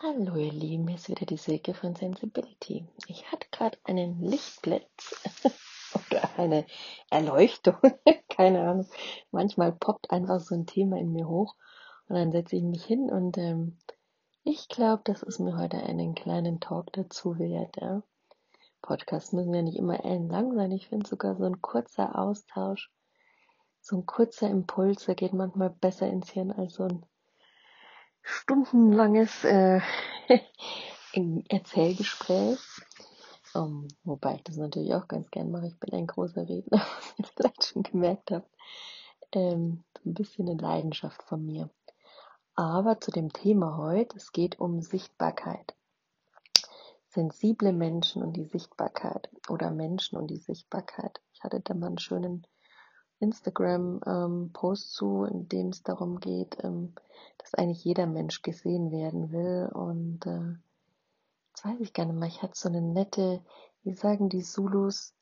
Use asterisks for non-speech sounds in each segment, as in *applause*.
Hallo ihr Lieben, hier ist wieder die Silke von Sensibility. Ich hatte gerade einen Lichtblitz *laughs* oder eine Erleuchtung, *laughs* keine Ahnung. Manchmal poppt einfach so ein Thema in mir hoch und dann setze ich mich hin und ähm, ich glaube, dass es mir heute einen kleinen Talk dazu wert. Ja. Podcasts müssen ja nicht immer ellenlang sein. Ich finde sogar so ein kurzer Austausch, so ein kurzer Impuls, der geht manchmal besser ins Hirn als so ein stundenlanges äh, *laughs* Erzählgespräch. Um, ähm, wobei ich das natürlich auch ganz gern mache. Ich bin ein großer Redner, *laughs* was ihr vielleicht schon gemerkt habt. Ähm, so ein bisschen eine Leidenschaft von mir. Aber zu dem Thema heute, es geht um Sichtbarkeit. Sensible Menschen und die Sichtbarkeit oder Menschen und die Sichtbarkeit. Ich hatte da mal einen schönen Instagram-Post ähm, zu, in dem es darum geht, ähm, dass eigentlich jeder Mensch gesehen werden will. Und äh, jetzt weiß ich gar nicht mehr, ich hatte so eine nette, wie sagen die Zulus,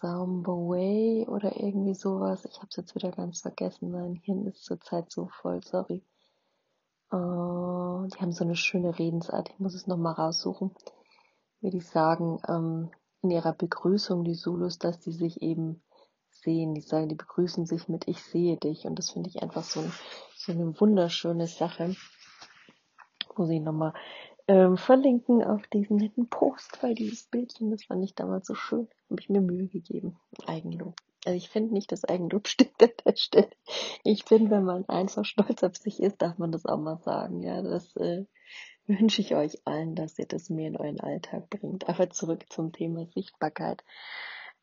Sambaway oder irgendwie sowas. Ich habe es jetzt wieder ganz vergessen. Mein Hirn ist zurzeit so voll, sorry. Uh, die haben so eine schöne Redensart. Ich muss es nochmal raussuchen. Wie die sagen ähm, in ihrer Begrüßung, die Zulus, dass die sich eben sehen. Die sagen, die begrüßen sich mit Ich sehe dich. Und das finde ich einfach so, so eine wunderschöne Sache. Muss ich nochmal ähm, verlinken auf diesen netten Post, weil dieses Bildchen, das fand ich damals so schön. Habe ich mir Mühe gegeben. Eigenlob. Also ich finde nicht, dass Eigenlob *laughs* stimmt an der Stelle. Ich finde, wenn man einfach stolz auf sich ist, darf man das auch mal sagen. Ja, das äh, wünsche ich euch allen, dass ihr das mehr in euren Alltag bringt. Aber zurück zum Thema Sichtbarkeit.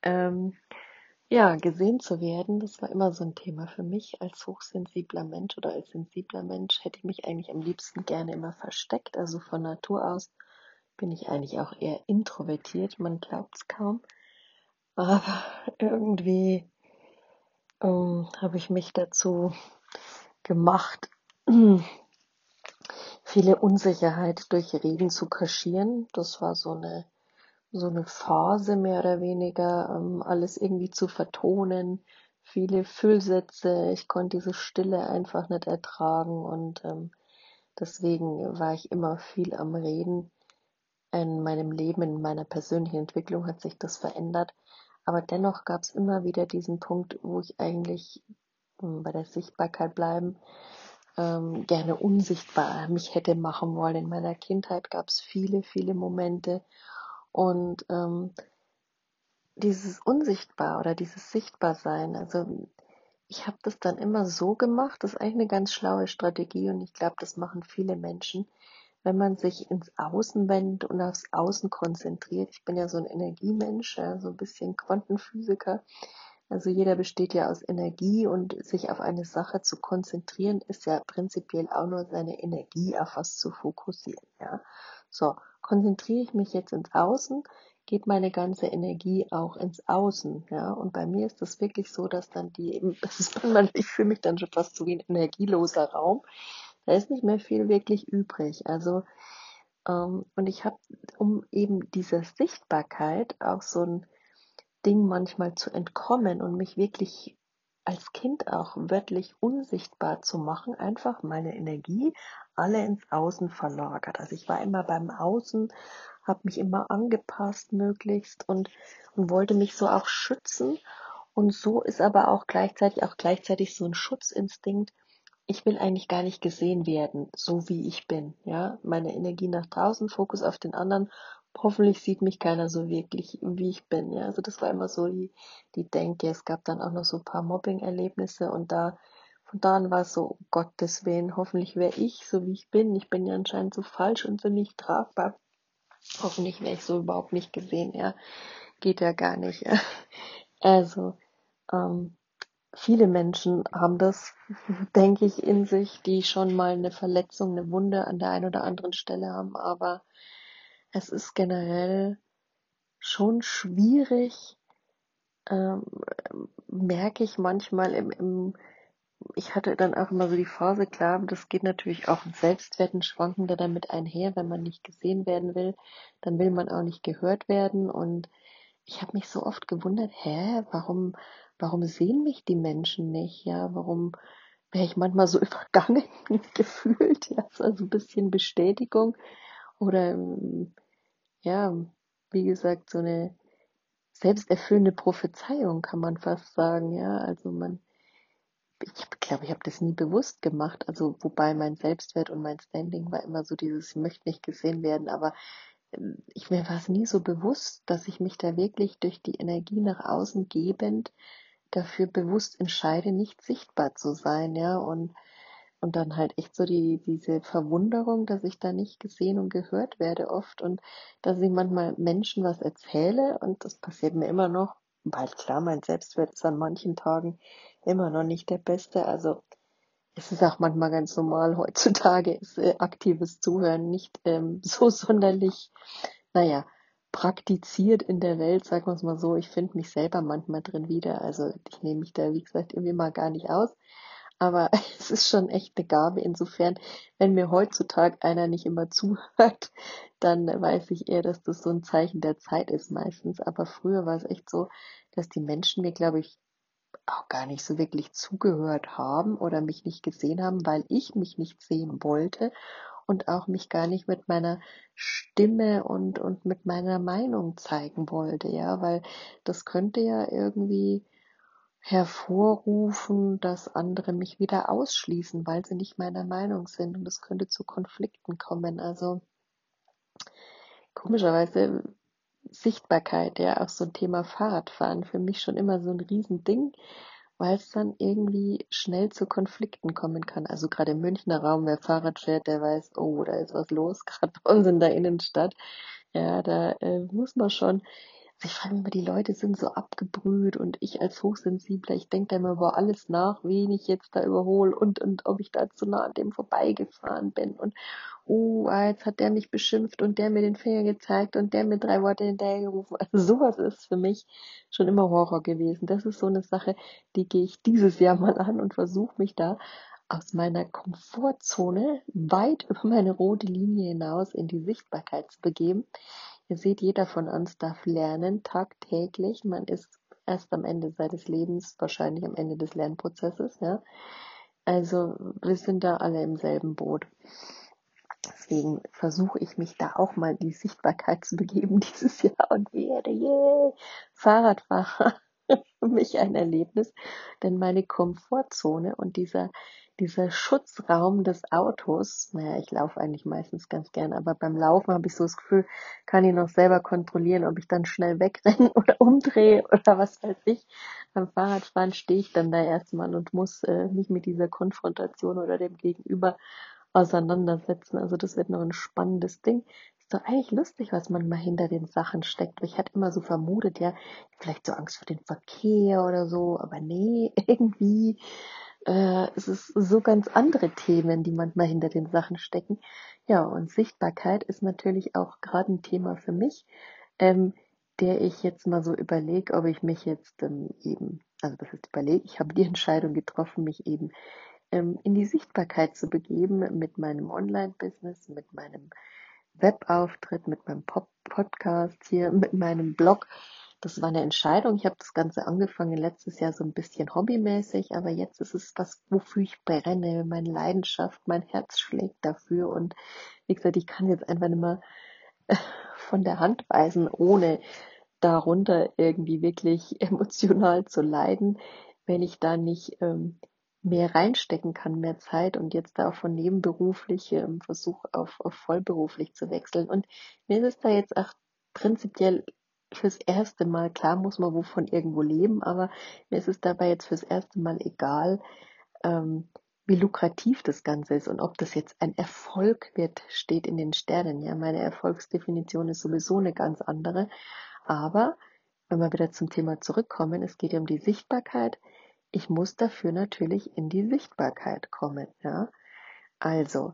Ähm, ja, gesehen zu werden, das war immer so ein Thema für mich als hochsensibler Mensch oder als sensibler Mensch hätte ich mich eigentlich am liebsten gerne immer versteckt. Also von Natur aus bin ich eigentlich auch eher introvertiert, man glaubt es kaum. Aber *laughs* irgendwie ähm, habe ich mich dazu gemacht, *clears throat* viele Unsicherheit durch Reden zu kaschieren. Das war so eine so eine Phase mehr oder weniger, ähm, alles irgendwie zu vertonen, viele Füllsätze. Ich konnte diese Stille einfach nicht ertragen und ähm, deswegen war ich immer viel am Reden. In meinem Leben, in meiner persönlichen Entwicklung hat sich das verändert. Aber dennoch gab es immer wieder diesen Punkt, wo ich eigentlich ähm, bei der Sichtbarkeit bleiben, ähm, gerne unsichtbar mich hätte machen wollen. In meiner Kindheit gab es viele, viele Momente, und ähm, dieses Unsichtbar oder dieses Sichtbarsein, also ich habe das dann immer so gemacht, das ist eigentlich eine ganz schlaue Strategie und ich glaube, das machen viele Menschen, wenn man sich ins Außen wendet und aufs Außen konzentriert. Ich bin ja so ein Energiemensch, ja, so ein bisschen Quantenphysiker. Also jeder besteht ja aus Energie und sich auf eine Sache zu konzentrieren, ist ja prinzipiell auch nur seine Energie auf was zu fokussieren. Ja. So, konzentriere ich mich jetzt ins Außen, geht meine ganze Energie auch ins Außen, ja. Und bei mir ist das wirklich so, dass dann die *laughs* eben, ich fühle mich dann schon fast so wie ein energieloser Raum. Da ist nicht mehr viel wirklich übrig. Also, ähm, und ich habe, um eben dieser Sichtbarkeit auch so ein Ding manchmal zu entkommen und mich wirklich als Kind auch wörtlich unsichtbar zu machen, einfach meine Energie alle ins Außen verlagert. Also ich war immer beim Außen, habe mich immer angepasst möglichst und, und wollte mich so auch schützen. Und so ist aber auch gleichzeitig auch gleichzeitig so ein Schutzinstinkt. Ich will eigentlich gar nicht gesehen werden, so wie ich bin. Ja, meine Energie nach draußen, Fokus auf den anderen hoffentlich sieht mich keiner so wirklich, wie ich bin. Ja, also das war immer so die, die Denke. Es gab dann auch noch so ein paar Mobbing-Erlebnisse und da, von da an war es so, um Gottes Willen, hoffentlich wäre ich so, wie ich bin. Ich bin ja anscheinend so falsch und so nicht tragbar. Hoffentlich wäre ich so überhaupt nicht gesehen. Ja, geht ja gar nicht. Ja. *laughs* Also, ähm, viele Menschen haben das, *laughs* denke ich, in sich, die schon mal eine Verletzung, eine Wunde an der einen oder anderen Stelle haben, aber es ist generell schon schwierig, ähm, merke ich manchmal im, im, ich hatte dann auch immer so die Phase, klar, das geht natürlich auch im Selbstwerten schwanken da damit einher, wenn man nicht gesehen werden will, dann will man auch nicht gehört werden. Und ich habe mich so oft gewundert, hä, warum, warum sehen mich die Menschen nicht, ja, warum wäre ich manchmal so *laughs* übergangen gefühlt, ja, also ein bisschen Bestätigung oder ähm, ja, wie gesagt, so eine selbsterfüllende Prophezeiung kann man fast sagen, ja, also man ich glaube, ich habe das nie bewusst gemacht, also wobei mein Selbstwert und mein Standing war immer so dieses, ich möchte nicht gesehen werden, aber ähm, ich mir war es nie so bewusst, dass ich mich da wirklich durch die Energie nach außen gebend dafür bewusst entscheide, nicht sichtbar zu sein, ja, und, und dann halt echt so die, diese Verwunderung, dass ich da nicht gesehen und gehört werde oft und dass ich manchmal Menschen was erzähle und das passiert mir immer noch, weil klar, mein Selbstwert ist an manchen Tagen immer noch nicht der beste, also es ist auch manchmal ganz normal. *laughs* Heutzutage ist äh, aktives Zuhören nicht ähm, *laughs* so sonderlich, naja, praktiziert in der Welt, sagen wir es mal so. Ich finde mich selber manchmal drin wieder. Also ich nehme mich da, wie gesagt, irgendwie mal gar nicht aus. Aber *laughs* es ist schon echt eine Gabe. Insofern, wenn mir heutzutage einer nicht immer zuhört, *laughs* dann weiß ich eher, dass das so ein Zeichen der Zeit ist meistens. Aber früher war es echt so, dass die Menschen mir, glaube ich, auch gar nicht so wirklich zugehört haben oder mich nicht gesehen haben, weil ich mich nicht sehen wollte und auch mich gar nicht mit meiner Stimme und, und mit meiner Meinung zeigen wollte, ja, weil das könnte ja irgendwie hervorrufen, dass andere mich wieder ausschließen, weil sie nicht meiner Meinung sind und es könnte zu Konflikten kommen. Also komischerweise Sichtbarkeit, ja, auch so ein Thema Fahrradfahren für mich schon immer so ein Riesending, weil es dann irgendwie schnell zu Konflikten kommen kann. Also gerade im Münchner Raum, wer Fahrrad fährt, der weiß, oh, da ist was los, *laughs* gerade bei uns in der Innenstadt. Ja, da äh, muss man schon ich frage mich immer, die Leute sind so abgebrüht und ich als Hochsensibler, ich denke da immer über alles nach, wen ich jetzt da überhole und, und ob ich da zu nah an dem vorbeigefahren bin und oh, ah, jetzt hat der mich beschimpft und der mir den Finger gezeigt und der mir drei Worte hinterhergerufen. Also sowas ist für mich schon immer Horror gewesen. Das ist so eine Sache, die gehe ich dieses Jahr mal an und versuche mich da aus meiner Komfortzone weit über meine rote Linie hinaus in die Sichtbarkeit zu begeben. Ihr seht, jeder von uns darf lernen, tagtäglich. Man ist erst am Ende seines Lebens, wahrscheinlich am Ende des Lernprozesses, ja. Also, wir sind da alle im selben Boot. Deswegen versuche ich mich da auch mal die Sichtbarkeit zu begeben *laughs* dieses Jahr und werde, yeah, Fahrradfahrer. *laughs* Für mich ein Erlebnis, denn meine Komfortzone und dieser dieser Schutzraum des Autos, naja, ich laufe eigentlich meistens ganz gern, aber beim Laufen habe ich so das Gefühl, kann ich noch selber kontrollieren, ob ich dann schnell wegrenne *laughs* oder umdrehe oder was weiß ich. Beim Fahrradfahren stehe ich dann da erstmal und muss äh, mich mit dieser Konfrontation oder dem Gegenüber auseinandersetzen. Also das wird noch ein spannendes Ding. Ist doch eigentlich lustig, was man mal hinter den Sachen steckt. Ich hatte immer so vermutet, ja, vielleicht so Angst vor dem Verkehr oder so, aber nee, *laughs* irgendwie äh, es ist so ganz andere Themen, die manchmal hinter den Sachen stecken. Ja, und Sichtbarkeit ist natürlich auch gerade ein Thema für mich, ähm, der ich jetzt mal so überlege, ob ich mich jetzt ähm, eben, also das ist überlege, ich habe die *laughs* Entscheidung getroffen, mich eben ähm, in die Sichtbarkeit zu begeben mit meinem Online-Business, mit meinem Webauftritt, mit meinem Pop Podcast hier, mit meinem Blog das war eine Entscheidung. Ich habe das Ganze angefangen letztes Jahr so ein bisschen hobbymäßig, aber jetzt ist es was, wofür ich brenne, meine Leidenschaft, mein Herz schlägt dafür und wie gesagt, ich kann jetzt einfach nicht mehr *laughs* von der Hand weisen, ohne darunter irgendwie wirklich *laughs* emotional zu leiden, wenn ich da nicht ähm, mehr reinstecken kann, mehr Zeit und jetzt da auch von nebenberuflich ähm, versuche auf, auf vollberuflich zu wechseln. Und mir ist es da jetzt auch prinzipiell fürs erste Mal, klar muss man wovon irgendwo leben, aber mir ist es dabei jetzt fürs erste Mal egal, ähm, wie lukrativ das Ganze ist und ob das jetzt ein Erfolg wird, steht in den Sternen. Ja, meine Erfolgsdefinition ist sowieso eine ganz andere. Aber wenn wir wieder zum Thema zurückkommen, es geht ja um die Sichtbarkeit. Ich muss dafür natürlich in die Sichtbarkeit kommen. Ja, also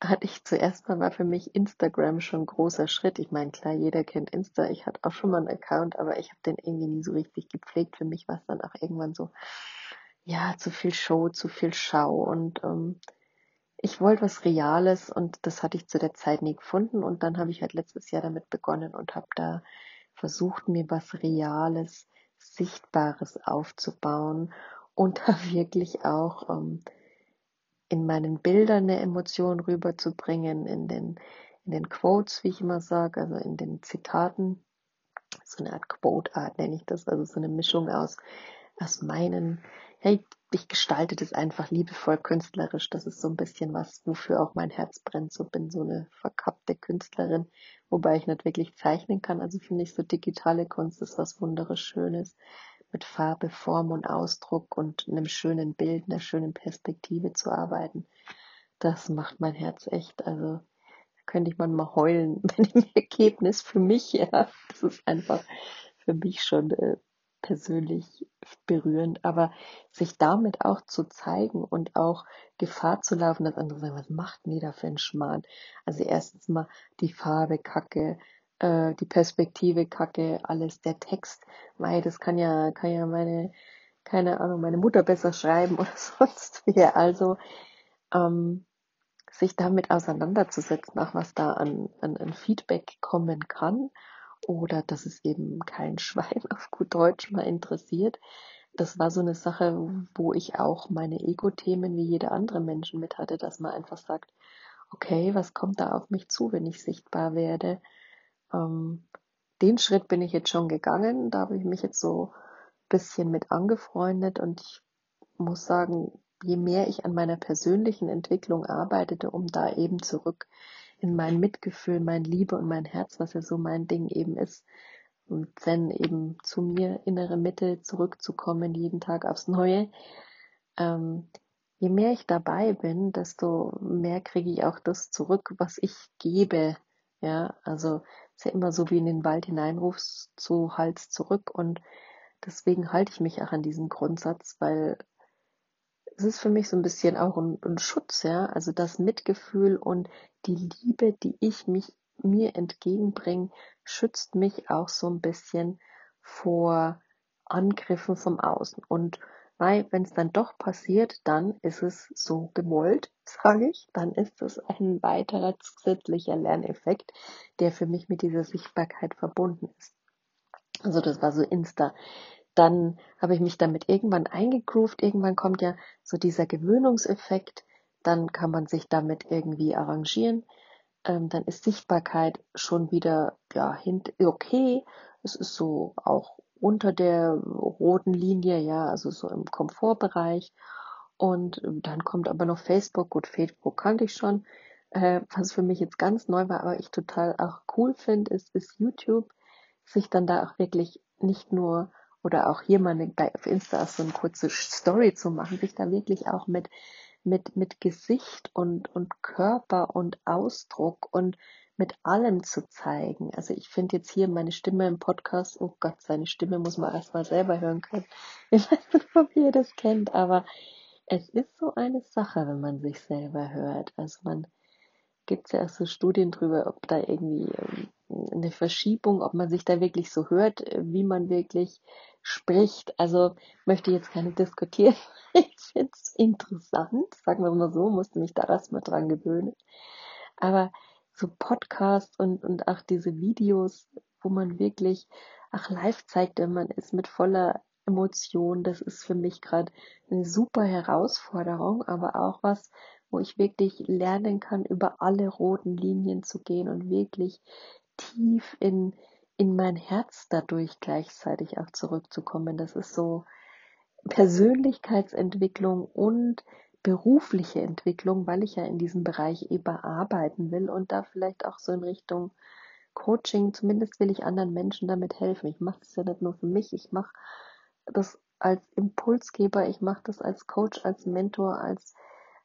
hatte ich zuerst mal war für mich Instagram schon ein großer Schritt. Ich meine, klar, jeder kennt Insta. Ich hatte auch schon mal einen Account, aber ich habe den irgendwie nie so richtig gepflegt. Für mich war es dann auch irgendwann so, ja, zu viel Show, zu viel Schau und ähm, ich wollte was Reales und das hatte ich zu der Zeit nie gefunden und dann habe ich halt letztes Jahr damit begonnen und habe da versucht, mir was Reales, Sichtbares aufzubauen und *laughs* da wirklich auch ähm, in meinen Bildern eine Emotion rüberzubringen, in den, in den Quotes, wie ich immer sage, also in den Zitaten. So eine Art Quote-Art nenne ich das, also so eine Mischung aus, aus meinen, hey, ich gestalte das einfach liebevoll künstlerisch. Das ist so ein bisschen was, wofür auch mein Herz brennt. So bin so eine verkappte Künstlerin, wobei ich nicht wirklich zeichnen kann. Also finde ich so digitale Kunst ist was Wunderschönes mit Farbe, Form und Ausdruck und einem schönen Bild, einer schönen Perspektive zu arbeiten. Das macht mein Herz echt. Also da könnte ich manchmal heulen, *laughs* wenn im Ergebnis für mich, ja, das ist einfach für mich schon äh, persönlich berührend, aber sich damit auch zu zeigen und auch Gefahr zu laufen, dass andere sagen, was macht denn die da für ein Schmarrn? Also erstens mal die Farbe kacke, äh, die Perspektive kacke, alles, der Text, weil das kann ja, kann ja meine, keine Ahnung, meine Mutter besser schreiben *laughs* oder sonst wie. Also ähm, sich damit auseinanderzusetzen, auch was da an, an, an Feedback kommen kann oder dass es eben kein *laughs* Schwein auf gut Deutsch mal interessiert. Das war so eine Sache, wo ich auch meine Ego-Themen wie jeder andere Menschen mit hatte, dass man einfach sagt, okay, was kommt da auf mich zu, wenn ich sichtbar werde? Ähm, den Schritt bin ich jetzt schon gegangen, da habe ich mich jetzt so ein bisschen mit angefreundet und ich muss sagen, je mehr ich an meiner persönlichen Entwicklung arbeitete, um da eben zurück in mein Mitgefühl, mein Liebe und mein Herz, was ja so mein Ding eben ist. Und Zen eben zu mir, innere Mitte, zurückzukommen, jeden Tag aufs Neue. Ähm, je mehr ich dabei bin, desto mehr kriege ich auch das zurück, was ich gebe. Ja, also ist ja immer so wie in den Wald hineinrufst, zu Hals zurück. Und deswegen halte ich mich auch an diesen Grundsatz, weil es ist für mich so ein bisschen auch ein, ein Schutz, ja, also das Mitgefühl und die Liebe, die ich mich mir entgegenbringe, schützt mich auch so ein bisschen vor Angriffen vom Außen. Und weil, wenn es dann doch passiert, dann ist es so gewollt, sage ich, dann ist es ein weiterer zusätzlicher Lerneffekt, der für mich mit dieser Sichtbarkeit verbunden ist. Also das war so Insta dann habe ich mich damit irgendwann eingegroovt. Irgendwann kommt ja so dieser Gewöhnungseffekt. Dann kann man sich damit irgendwie arrangieren. Ähm, dann ist Sichtbarkeit schon wieder ja okay. Es ist so auch unter der roten Linie, ja, also so im Komfortbereich. Und dann kommt aber noch Facebook. Gut, Facebook kannte ich schon. Äh, was für mich jetzt ganz neu war, aber ich total auch cool finde, ist, ist YouTube. Sich dann da auch wirklich nicht nur oder auch hier mal eine, auf Insta so eine kurze Story zu machen, sich da wirklich auch mit, mit, mit Gesicht und, und Körper und Ausdruck und mit allem zu zeigen. Also ich finde jetzt hier meine Stimme im Podcast, oh Gott, seine Stimme muss man erstmal selber hören können. *laughs* Ich weiß nicht, ob ihr das kennt, aber es ist so eine Sache, wenn man sich selber hört. Also man gibt ja auch so Studien drüber, ob da irgendwie ähm, eine Verschiebung, ob man sich da wirklich so hört, wie man wirklich spricht. Also möchte jetzt gerne diskutieren. *laughs* Ich finde es interessant, sagen wir mal so, musste mich da erstmal dran gewöhnen. Aber so Podcasts und, und auch diese Videos, wo man wirklich ach live zeigt, wenn man ist mit voller Emotion, das ist für mich gerade eine super Herausforderung, aber auch was, wo ich wirklich lernen kann, über alle roten Linien zu gehen und wirklich tief in in mein Herz dadurch gleichzeitig auch zurückzukommen. Das ist so Persönlichkeitsentwicklung und berufliche Entwicklung, weil ich ja in diesem Bereich eben arbeiten will und da vielleicht auch so in Richtung Coaching, zumindest will ich anderen Menschen damit helfen. Ich mache das ja nicht nur für mich, ich mache das als Impulsgeber, ich mache das als Coach, als Mentor, als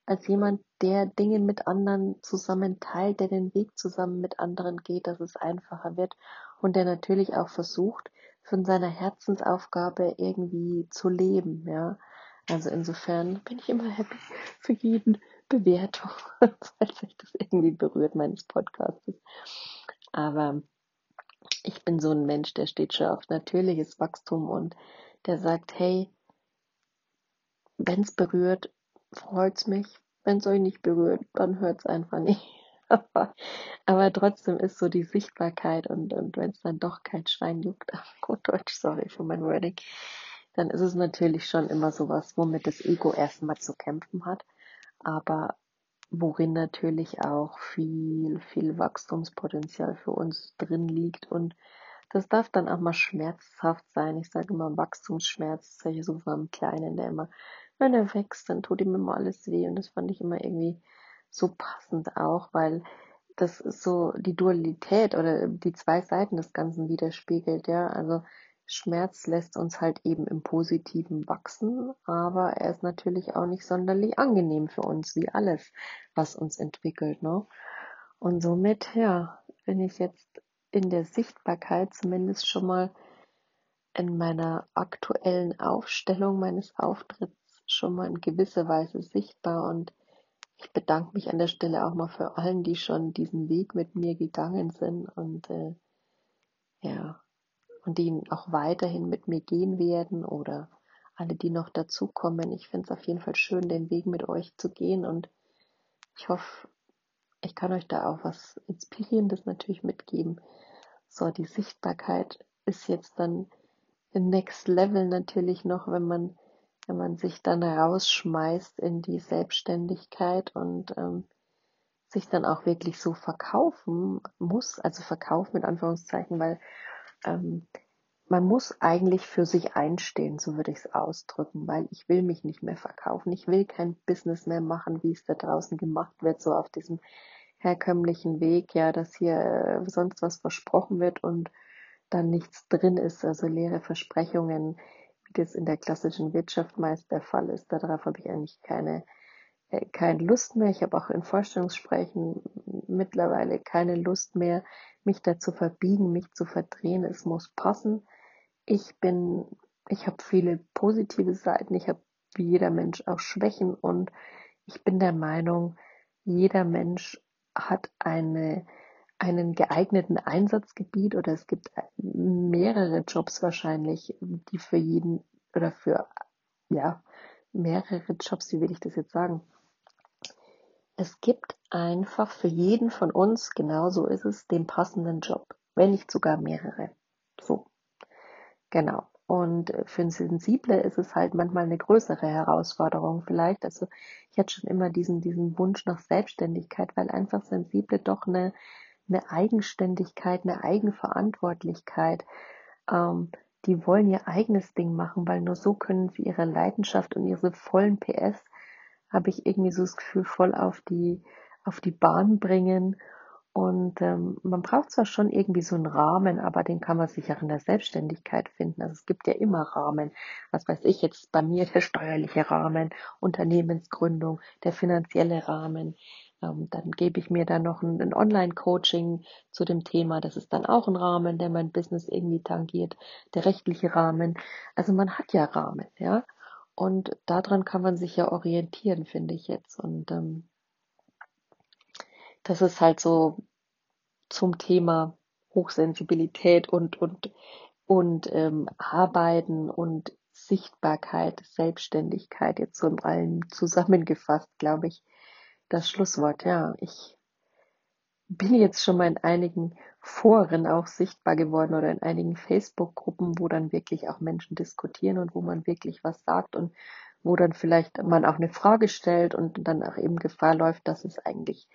als jemand, der Dinge mit anderen zusammen teilt, der den Weg zusammen mit anderen geht, dass es einfacher wird und der natürlich auch versucht, von seiner Herzensaufgabe irgendwie zu leben, ja. Also insofern bin ich immer happy für jeden Bewertung, *laughs* falls sich das irgendwie berührt meines Podcasts. Aber ich bin so ein Mensch, der steht schon auf natürliches Wachstum und der sagt, hey, wenn es berührt, freut's mich. Wenn es euch nicht berührt, dann hört es einfach nicht. *laughs* aber, trotzdem ist so die Sichtbarkeit und, und wenn es dann doch kein Schwein juckt, gut Deutsch, sorry für mein Wording, dann ist es natürlich schon immer sowas, womit das Ego erstmal zu kämpfen hat. aber worin natürlich auch viel, viel Wachstumspotenzial für uns drin liegt und das darf dann auch mal schmerzhaft sein. Ich sage immer Wachstumsschmerz, ist so vom Kleinen, der immer, wenn er wächst, dann tut ihm immer alles weh und das fand ich immer irgendwie so passend auch, weil das ist so die Dualität oder die zwei Seiten des Ganzen widerspiegelt, ja. Also Schmerz lässt uns halt eben im Positiven wachsen, aber er ist natürlich auch nicht sonderlich angenehm für uns, wie alles, was uns entwickelt, ne? Und somit, ja, bin ich jetzt in der Sichtbarkeit zumindest schon mal in meiner aktuellen Aufstellung meines Auftritts schon mal in gewisser Weise sichtbar und ich bedanke mich an der Stelle auch mal für allen, die schon diesen Weg mit mir gegangen sind und äh, ja, und die auch weiterhin mit mir gehen werden oder alle, die noch dazukommen. Ich finde es auf jeden Fall schön, den Weg mit euch zu gehen und ich hoffe, ich kann euch da auch was Inspirierendes natürlich mitgeben. So, die Sichtbarkeit ist jetzt dann im Next Level natürlich noch, wenn man wenn man sich dann rausschmeißt in die Selbstständigkeit und ähm, sich dann auch wirklich so verkaufen muss, also verkaufen mit Anführungszeichen, weil ähm, man muss eigentlich für sich einstehen, so würde ich es ausdrücken, weil ich will mich nicht mehr verkaufen. Ich will kein Business mehr machen, wie es da draußen gemacht wird, so auf diesem herkömmlichen Weg, ja, dass hier äh, sonst was versprochen wird und dann nichts drin ist, also leere Versprechungen, wie das in der klassischen Wirtschaft meist der Fall ist. Darauf habe ich eigentlich keine, äh, keine Lust mehr. Ich habe auch in Vorstellungsgesprächen mittlerweile keine Lust mehr, mich dazu verbiegen, mich zu verdrehen. Es muss passen. Ich bin, ich habe viele positive Seiten. Ich habe wie jeder Mensch auch Schwächen und ich bin der Meinung, jeder Mensch hat eine einen geeigneten Einsatzgebiet oder es gibt mehrere Jobs wahrscheinlich, die für jeden oder für, ja, mehrere Jobs, wie will ich das jetzt sagen? Es gibt einfach für jeden von uns, genauso ist es, den passenden Job, wenn nicht sogar mehrere. So. Genau. Und für einen Sensible ist es halt manchmal eine größere Herausforderung vielleicht. Also ich hatte schon immer diesen, diesen Wunsch nach Selbstständigkeit, weil einfach Sensible doch eine eine Eigenständigkeit, eine Eigenverantwortlichkeit. Ähm, die wollen ihr eigenes Ding machen, weil nur so können sie ihre Leidenschaft und ihre vollen PS, habe ich irgendwie so das Gefühl, voll auf die, auf die Bahn bringen. Und ähm, man braucht zwar schon irgendwie so einen Rahmen, aber den kann man sich auch in der Selbstständigkeit finden. Also es gibt ja immer Rahmen. Was weiß ich jetzt bei mir der steuerliche Rahmen, Unternehmensgründung, der finanzielle Rahmen, ähm, dann gebe ich mir dann noch ein, ein Online-Coaching zu dem Thema. Das ist dann auch ein Rahmen, der mein Business irgendwie tangiert. Der rechtliche Rahmen. Also man hat ja Rahmen, ja. Und daran kann man sich ja orientieren, finde ich jetzt. Und ähm, das ist halt so zum Thema Hochsensibilität und und und ähm, Arbeiten und Sichtbarkeit, Selbstständigkeit jetzt so in allem zusammengefasst, glaube ich, das Schlusswort. Ja, ich bin jetzt schon mal in einigen Foren auch sichtbar geworden oder in einigen Facebook-Gruppen, wo dann wirklich auch Menschen diskutieren und wo man wirklich was sagt und wo dann vielleicht man auch eine Frage stellt und dann auch eben Gefahr läuft, dass es eigentlich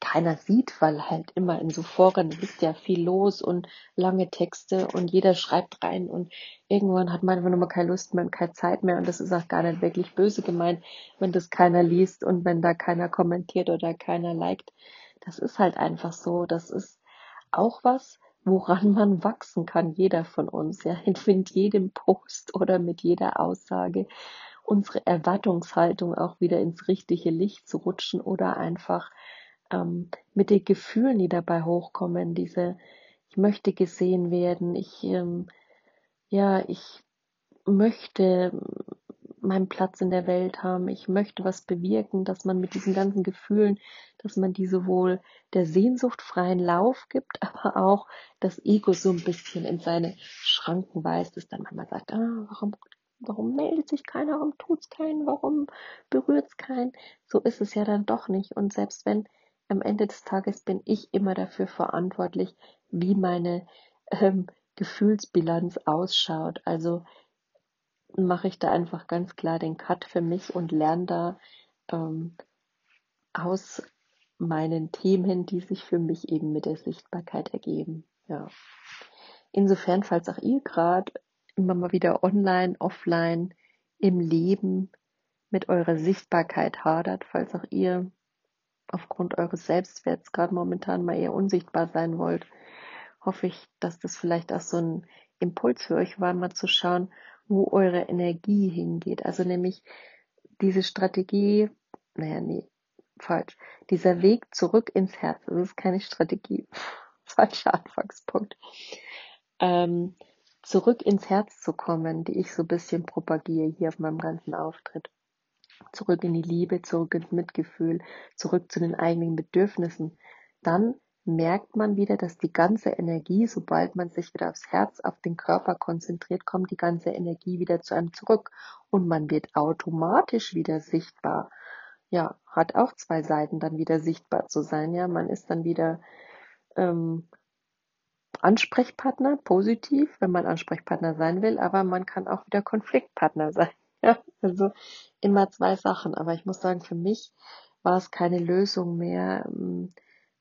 keiner sieht, weil halt immer in so Foren ist ja viel los und lange Texte und jeder schreibt rein und irgendwann hat man einfach nur mal keine Lust mehr und keine Zeit mehr und das ist auch gar nicht wirklich böse gemeint, wenn das keiner liest und wenn da keiner kommentiert oder keiner liked. Das ist halt einfach so. Das ist auch was, woran man wachsen kann, jeder von uns, ja, *laughs* mit jedem Post oder mit jeder Aussage unsere Erwartungshaltung auch wieder ins richtige Licht zu rutschen oder einfach ähm, mit den Gefühlen, die dabei hochkommen, diese, ich möchte gesehen werden, ich, ähm, ja, ich möchte meinen Platz in der Welt haben, ich möchte was bewirken, dass man mit diesen ganzen Gefühlen, dass man die sowohl der Sehnsucht freien Lauf gibt, *laughs* aber auch das Ego so ein bisschen in seine Schranken weist, dass dann manchmal sagt, ah, warum, warum meldet sich keiner, warum tut's keinen, warum berührt's keinen? So ist es ja dann doch nicht. Und selbst wenn am Ende des Tages bin ich immer dafür verantwortlich, wie meine ähm, Gefühlsbilanz ausschaut. Also mache ich da einfach ganz klar den Cut für mich und lerne da ähm, aus meinen Themen, die sich für mich eben mit der Sichtbarkeit ergeben. Ja. Insofern, falls auch ihr gerade immer mal wieder online, offline, im Leben mit eurer Sichtbarkeit hadert, falls auch ihr aufgrund eures Selbstwerts gerade momentan mal eher unsichtbar sein wollt, hoffe ich, dass das vielleicht auch so ein Impuls für euch war, mal zu schauen, wo eure Energie hingeht. Also nämlich diese Strategie, naja, nee, falsch. Dieser Weg zurück ins Herz, das ist keine Strategie. *laughs* Falscher Anfangspunkt. Ähm, zurück ins Herz zu kommen, die ich so ein bisschen propagiere hier auf meinem ganzen Auftritt. Zurück in die Liebe, zurück ins Mitgefühl, zurück zu den eigenen Bedürfnissen. Dann merkt man wieder, dass die ganze Energie, sobald man sich wieder aufs Herz, auf den Körper konzentriert, kommt die ganze Energie wieder zu einem zurück und man wird automatisch wieder sichtbar. Ja, hat auch zwei Seiten, dann wieder sichtbar zu sein. Ja, man ist dann wieder ähm, Ansprechpartner, positiv, wenn man Ansprechpartner sein will, aber man kann auch wieder Konfliktpartner *laughs* sein. Also immer zwei Sachen. Aber ich muss sagen, für mich war es keine Lösung mehr. Ähm,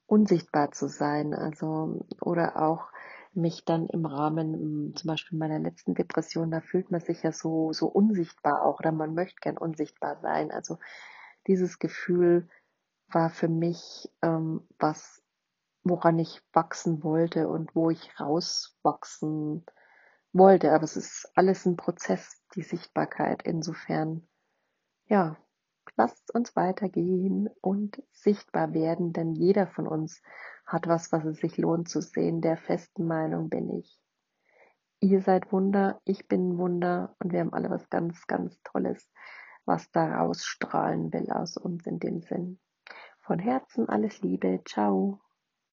unsichtbar zu sein. Also, oder auch mich dann im Rahmen hm, zum Beispiel meiner letzten Depression, da fühlt man sich ja so, so unsichtbar auch oder man möchte gern unsichtbar sein. Also dieses Gefühl war für mich ähm, was, woran ich wachsen wollte und wo ich rauswachsen wollte. Aber es ist alles ein Prozess, die Sichtbarkeit. Insofern, ja, Lasst uns weitergehen und sichtbar werden, denn jeder von uns hat was, was es sich lohnt zu sehen. Der festen Meinung bin ich. Ihr seid Wunder, ich bin Wunder und wir haben alle was ganz, ganz Tolles, was daraus strahlen will aus uns in dem Sinn. Von Herzen alles Liebe. Ciao.